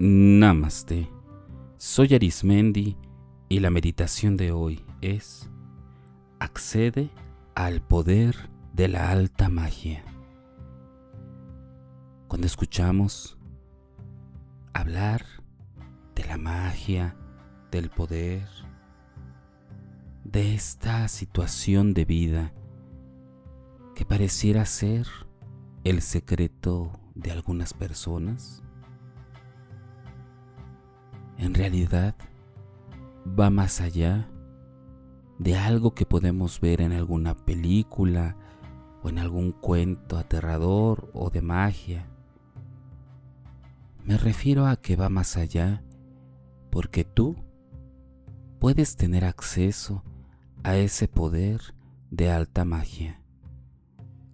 Namaste. Soy Arismendi y la meditación de hoy es Accede al poder de la alta magia. Cuando escuchamos hablar de la magia, del poder, de esta situación de vida que pareciera ser el secreto de algunas personas, en realidad va más allá de algo que podemos ver en alguna película o en algún cuento aterrador o de magia. Me refiero a que va más allá porque tú puedes tener acceso a ese poder de alta magia,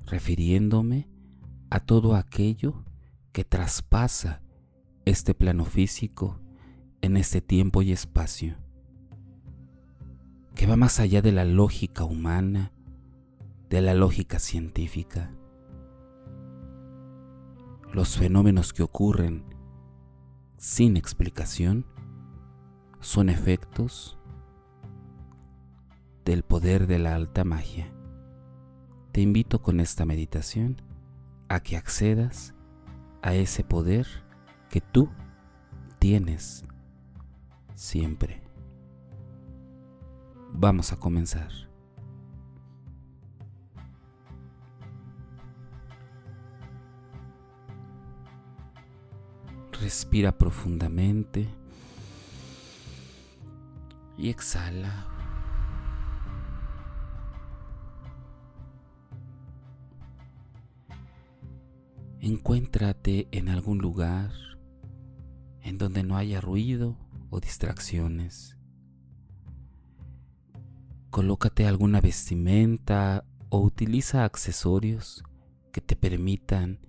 refiriéndome a todo aquello que traspasa este plano físico en este tiempo y espacio, que va más allá de la lógica humana, de la lógica científica. Los fenómenos que ocurren sin explicación son efectos del poder de la alta magia. Te invito con esta meditación a que accedas a ese poder que tú tienes siempre. Vamos a comenzar. Respira profundamente y exhala. Encuéntrate en algún lugar en donde no haya ruido distracciones. Colócate alguna vestimenta o utiliza accesorios que te permitan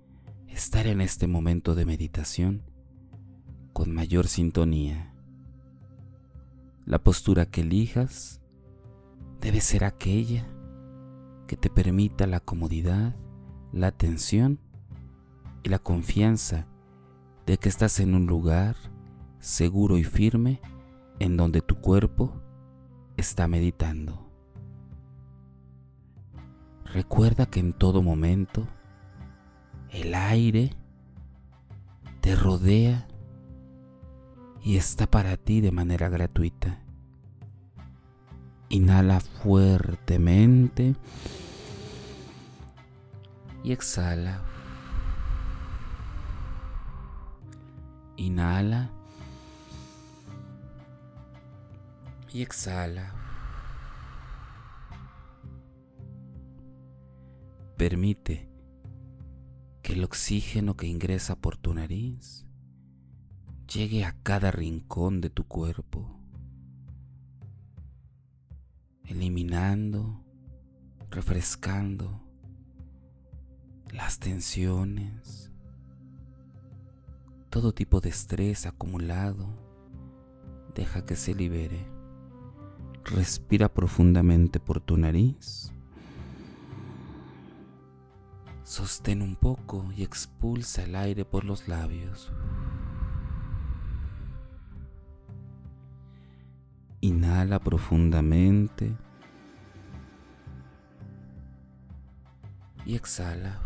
estar en este momento de meditación con mayor sintonía. La postura que elijas debe ser aquella que te permita la comodidad, la atención y la confianza de que estás en un lugar seguro y firme en donde tu cuerpo está meditando. Recuerda que en todo momento el aire te rodea y está para ti de manera gratuita. Inhala fuertemente y exhala. Inhala y exhala. Permite que el oxígeno que ingresa por tu nariz llegue a cada rincón de tu cuerpo, eliminando, refrescando las tensiones, todo tipo de estrés acumulado, deja que se libere. Respira profundamente por tu nariz. Sostén un poco y expulsa el aire por los labios. Inhala profundamente y exhala.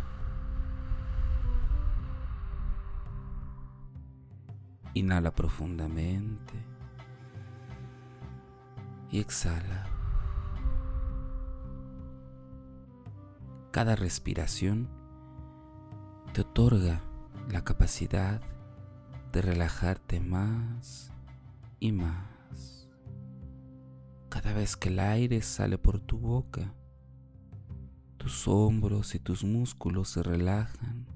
Inhala profundamente y exhala. Cada respiración te otorga la capacidad de relajarte más y más. Cada vez que el aire sale por tu boca, tus hombros y tus músculos se relajan,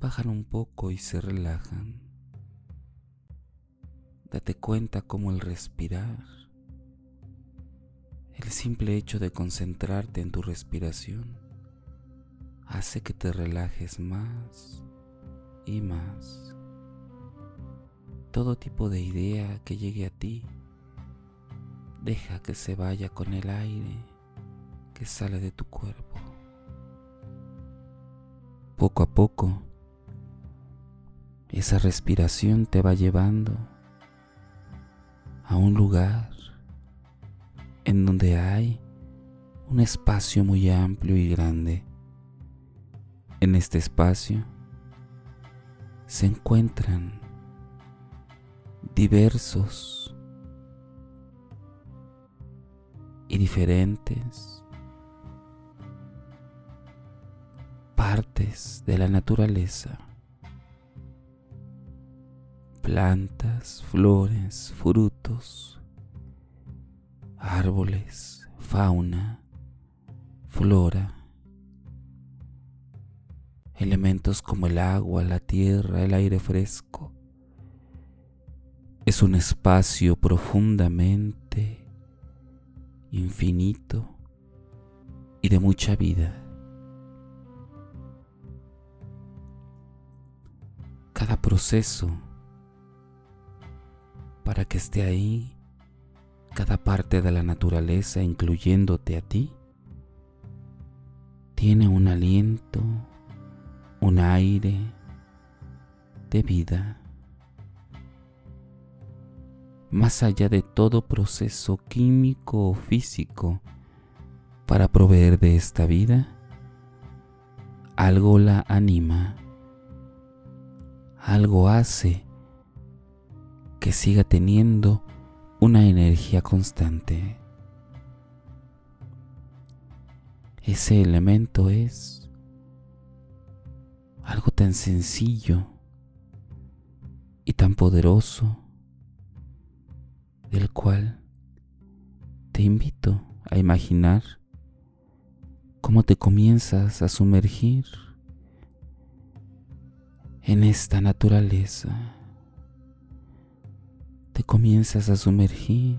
bajan un poco y se relajan. Date cuenta cómo el respirar el simple hecho de concentrarte en tu respiración hace que te relajes más y más. Todo tipo de idea que llegue a ti, deja que se vaya con el aire que sale de tu cuerpo. Poco a poco, esa respiración te va llevando a un lugar en donde hay un espacio muy amplio y grande. En este espacio se encuentran diversos y diferentes partes de la naturaleza plantas, flores, frutos, árboles, fauna, flora, elementos como el agua, la tierra, el aire fresco. Es un espacio profundamente infinito y de mucha vida. Cada proceso para que esté ahí cada parte de la naturaleza, incluyéndote a ti, tiene un aliento, un aire de vida. Más allá de todo proceso químico o físico para proveer de esta vida, algo la anima, algo hace que siga teniendo una energía constante. Ese elemento es algo tan sencillo y tan poderoso del cual te invito a imaginar cómo te comienzas a sumergir en esta naturaleza te comienzas a sumergir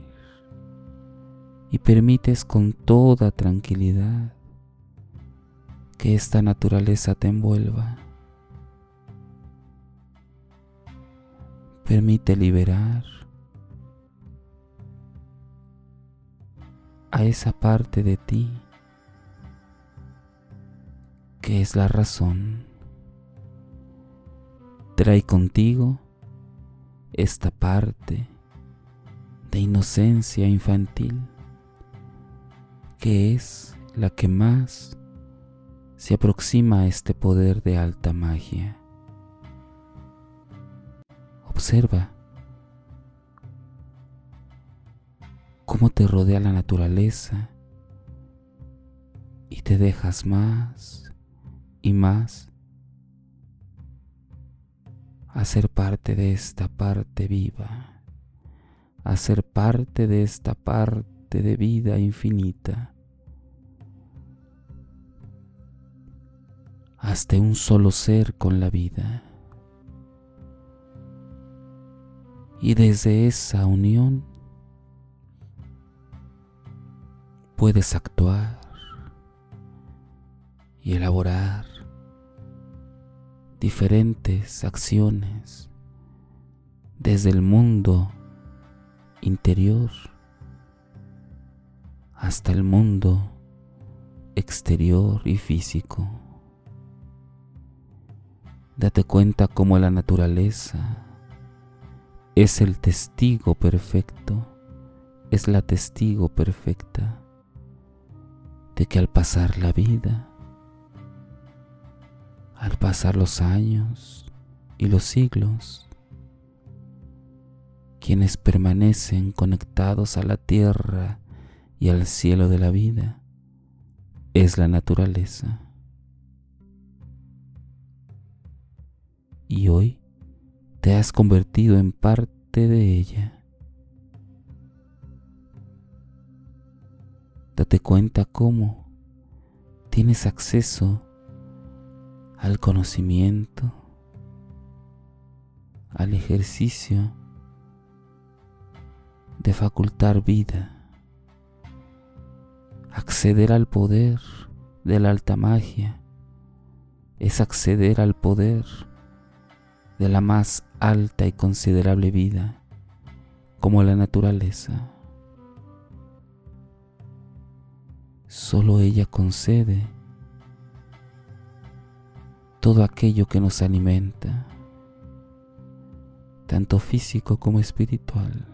y permites con toda tranquilidad que esta naturaleza te envuelva. Permite liberar a esa parte de ti que es la razón. Trae contigo esta parte de inocencia infantil que es la que más se aproxima a este poder de alta magia. Observa cómo te rodea la naturaleza y te dejas más y más a ser parte de esta parte viva, a ser parte de esta parte de vida infinita. Hasta un solo ser con la vida. Y desde esa unión puedes actuar y elaborar diferentes acciones desde el mundo interior hasta el mundo exterior y físico. Date cuenta cómo la naturaleza es el testigo perfecto, es la testigo perfecta de que al pasar la vida, al pasar los años y los siglos, quienes permanecen conectados a la tierra y al cielo de la vida, es la naturaleza. Y hoy te has convertido en parte de ella. Date cuenta cómo tienes acceso al conocimiento, al ejercicio de facultar vida, acceder al poder de la alta magia, es acceder al poder de la más alta y considerable vida, como la naturaleza. Solo ella concede todo aquello que nos alimenta, tanto físico como espiritual.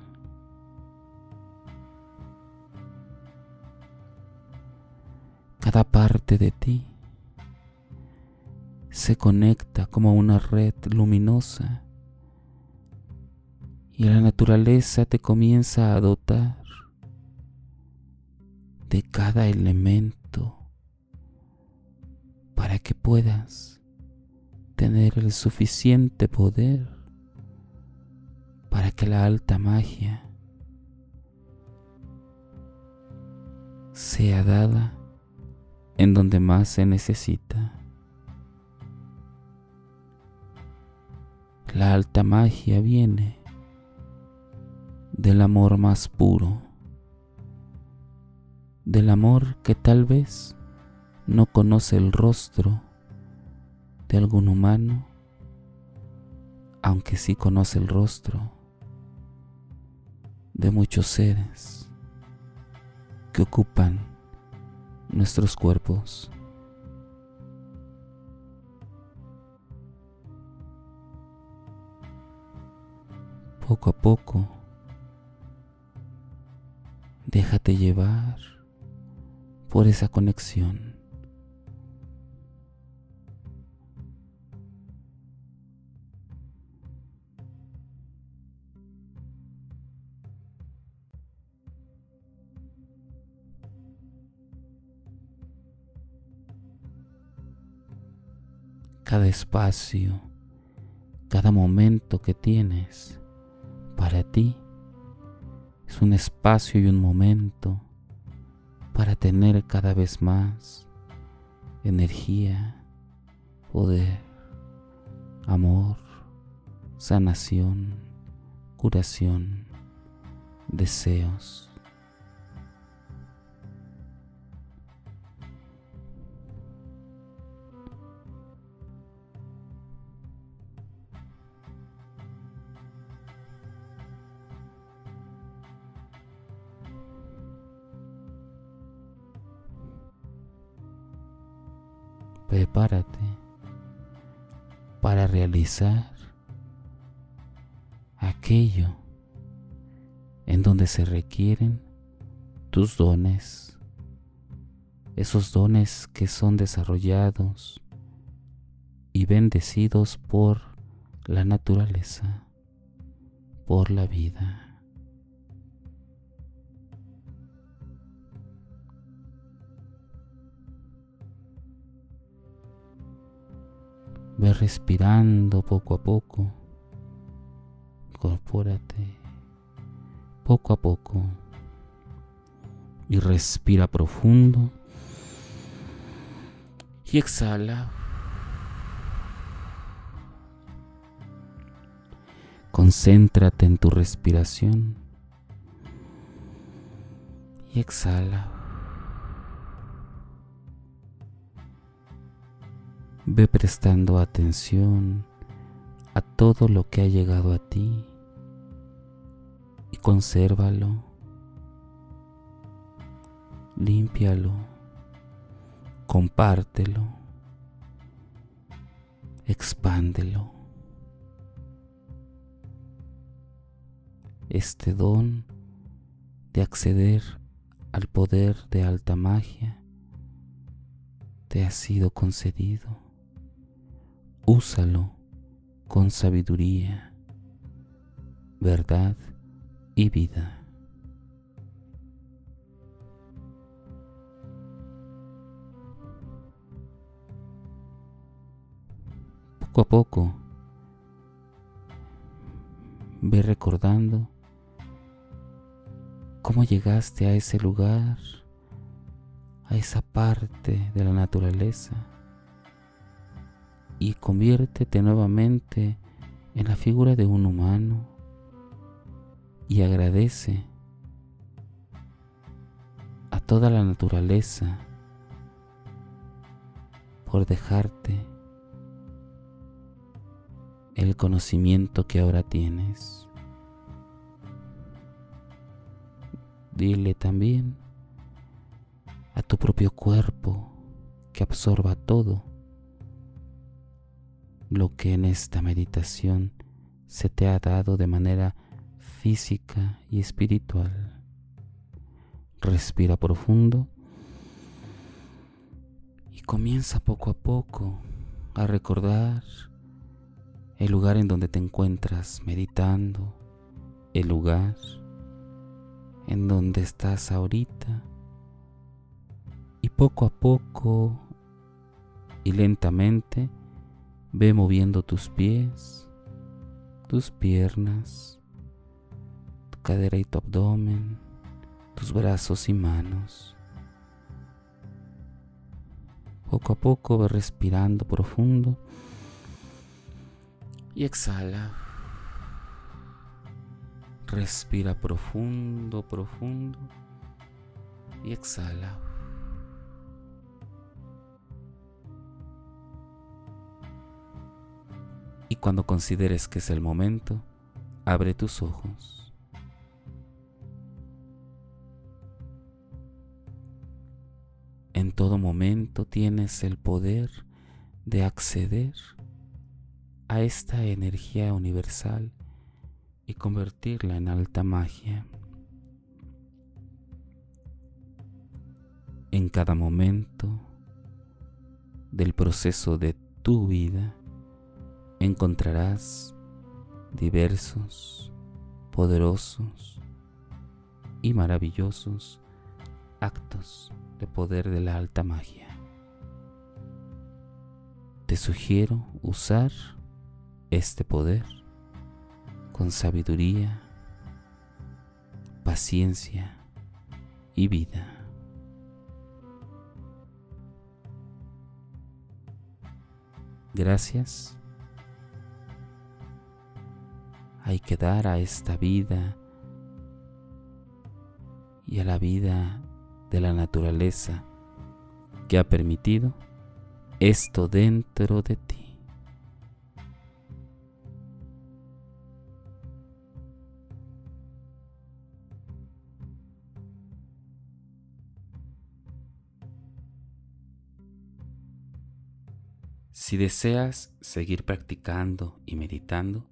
Cada parte de ti se conecta como una red luminosa y la naturaleza te comienza a dotar de cada elemento para que puedas tener el suficiente poder para que la alta magia sea dada en donde más se necesita. La alta magia viene del amor más puro, del amor que tal vez no conoce el rostro de algún humano, aunque sí conoce el rostro de muchos seres que ocupan nuestros cuerpos. Poco a poco, déjate llevar por esa conexión. Cada espacio, cada momento que tienes para ti es un espacio y un momento para tener cada vez más energía, poder, amor, sanación, curación, deseos. Prepárate para realizar aquello en donde se requieren tus dones, esos dones que son desarrollados y bendecidos por la naturaleza, por la vida. Ve respirando poco a poco. Incorpórate poco a poco. Y respira profundo. Y exhala. Concéntrate en tu respiración. Y exhala. Ve prestando atención a todo lo que ha llegado a ti y consérvalo, límpialo, compártelo, expándelo. Este don de acceder al poder de alta magia te ha sido concedido úsalo con sabiduría, verdad y vida. Poco a poco, ve recordando cómo llegaste a ese lugar, a esa parte de la naturaleza y conviértete nuevamente en la figura de un humano y agradece a toda la naturaleza por dejarte el conocimiento que ahora tienes. Dile también a tu propio cuerpo que absorba todo lo que en esta meditación se te ha dado de manera física y espiritual. Respira profundo y comienza poco a poco a recordar el lugar en donde te encuentras meditando, el lugar en donde estás ahorita y poco a poco y lentamente ve moviendo tus pies, tus piernas, tu cadera y tu abdomen, tus brazos y manos. Poco a poco ve respirando profundo y exhala. Respira profundo, profundo y exhala. Cuando consideres que es el momento, abre tus ojos. En todo momento tienes el poder de acceder a esta energía universal y convertirla en alta magia. En cada momento del proceso de tu vida encontrarás diversos, poderosos y maravillosos actos de poder de la alta magia. Te sugiero usar este poder con sabiduría, paciencia y vida. Gracias. Hay que dar a esta vida y a la vida de la naturaleza que ha permitido esto dentro de ti. Si deseas seguir practicando y meditando,